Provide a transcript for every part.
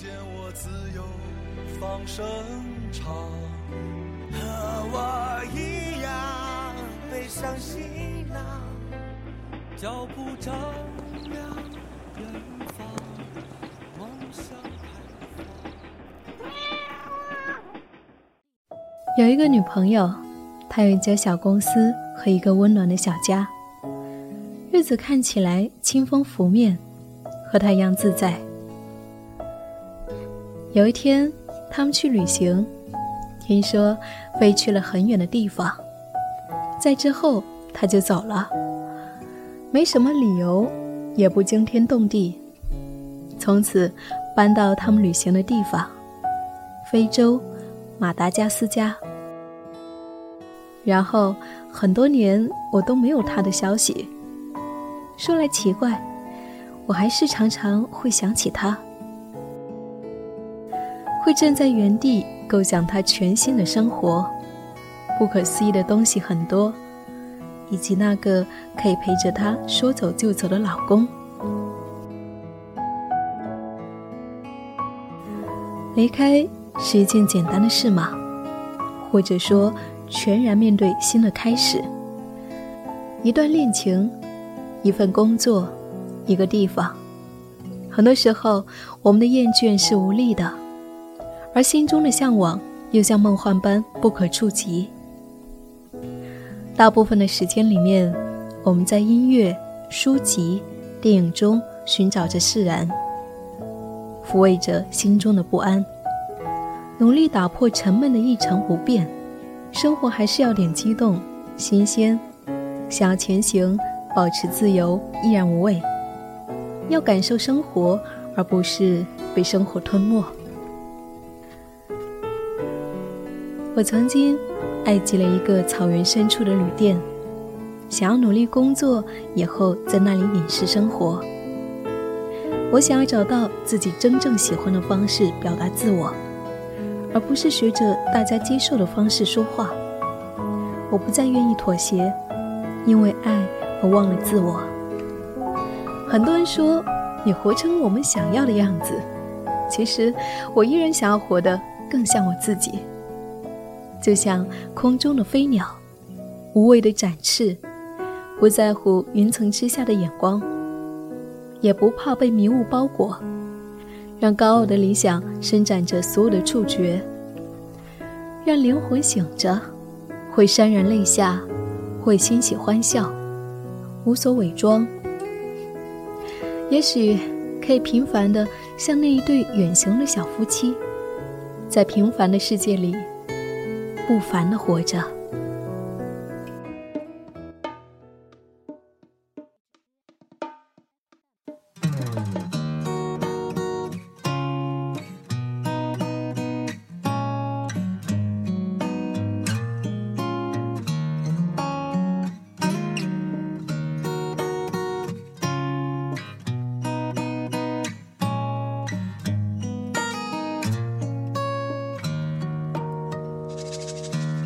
见我自由放声唱，和我一样背上行囊，脚步丈量远方，梦想开放。有一个女朋友，她有一家小公司和一个温暖的小家，日子看起来清风拂面，和她一样自在。有一天，他们去旅行，听说飞去了很远的地方，在之后他就走了，没什么理由，也不惊天动地，从此搬到他们旅行的地方——非洲马达加斯加。然后很多年我都没有他的消息。说来奇怪，我还是常常会想起他。会站在原地构想他全新的生活，不可思议的东西很多，以及那个可以陪着他说走就走的老公。离开是一件简单的事吗？或者说，全然面对新的开始？一段恋情，一份工作，一个地方，很多时候我们的厌倦是无力的。而心中的向往又像梦幻般不可触及。大部分的时间里面，我们在音乐、书籍、电影中寻找着释然，抚慰着心中的不安，努力打破沉闷的一成不变。生活还是要点激动、新鲜，想要前行，保持自由，依然无畏。要感受生活，而不是被生活吞没。我曾经爱极了一个草原深处的旅店，想要努力工作，以后在那里隐士生活。我想要找到自己真正喜欢的方式表达自我，而不是学着大家接受的方式说话。我不再愿意妥协，因为爱而忘了自我。很多人说你活成我们想要的样子，其实我依然想要活得更像我自己。就像空中的飞鸟，无畏的展翅，不在乎云层之下的眼光，也不怕被迷雾包裹，让高傲的理想伸展着所有的触觉，让灵魂醒着，会潸然泪下，会欣喜欢笑，无所伪装。也许可以平凡的像那一对远行的小夫妻，在平凡的世界里。不凡的活着。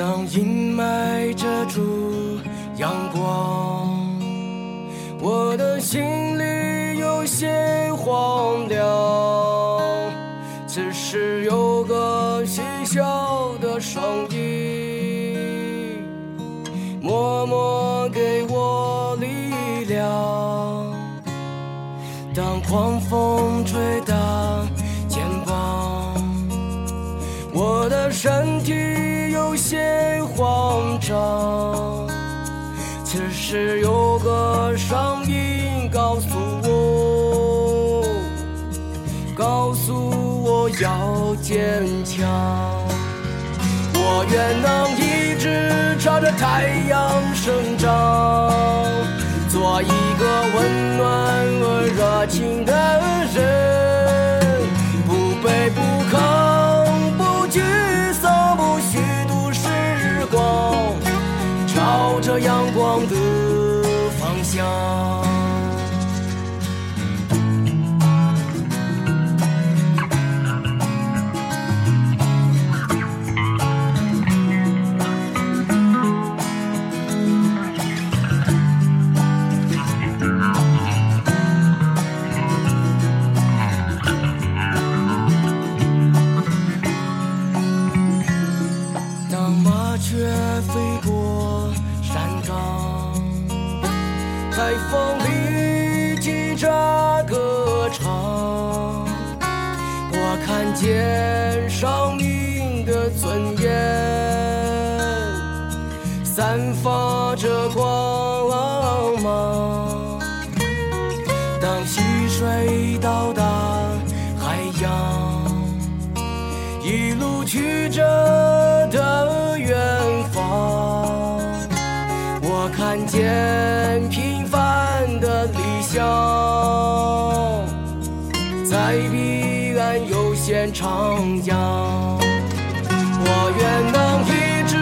当阴霾遮住阳光，我的心里有些荒凉。此时有个细小的声音，默默给我力量。当狂风吹打肩膀，我的身体。些慌张，此时有个声音告诉我，告诉我要坚强。我愿能一直朝着太阳生长，做一个温暖而热情的风里记着歌唱，我看见生命的尊严，散发着光芒。当溪水到达海洋，一路曲折理想，在彼岸悠闲徜徉，我愿能一直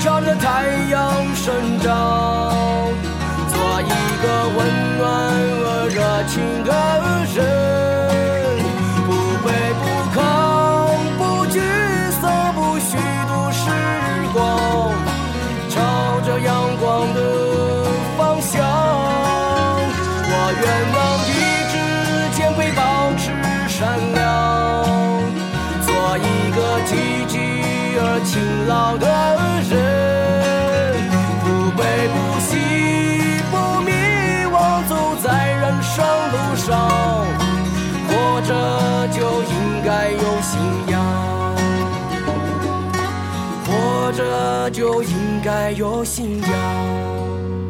朝着太阳生长，该有信仰。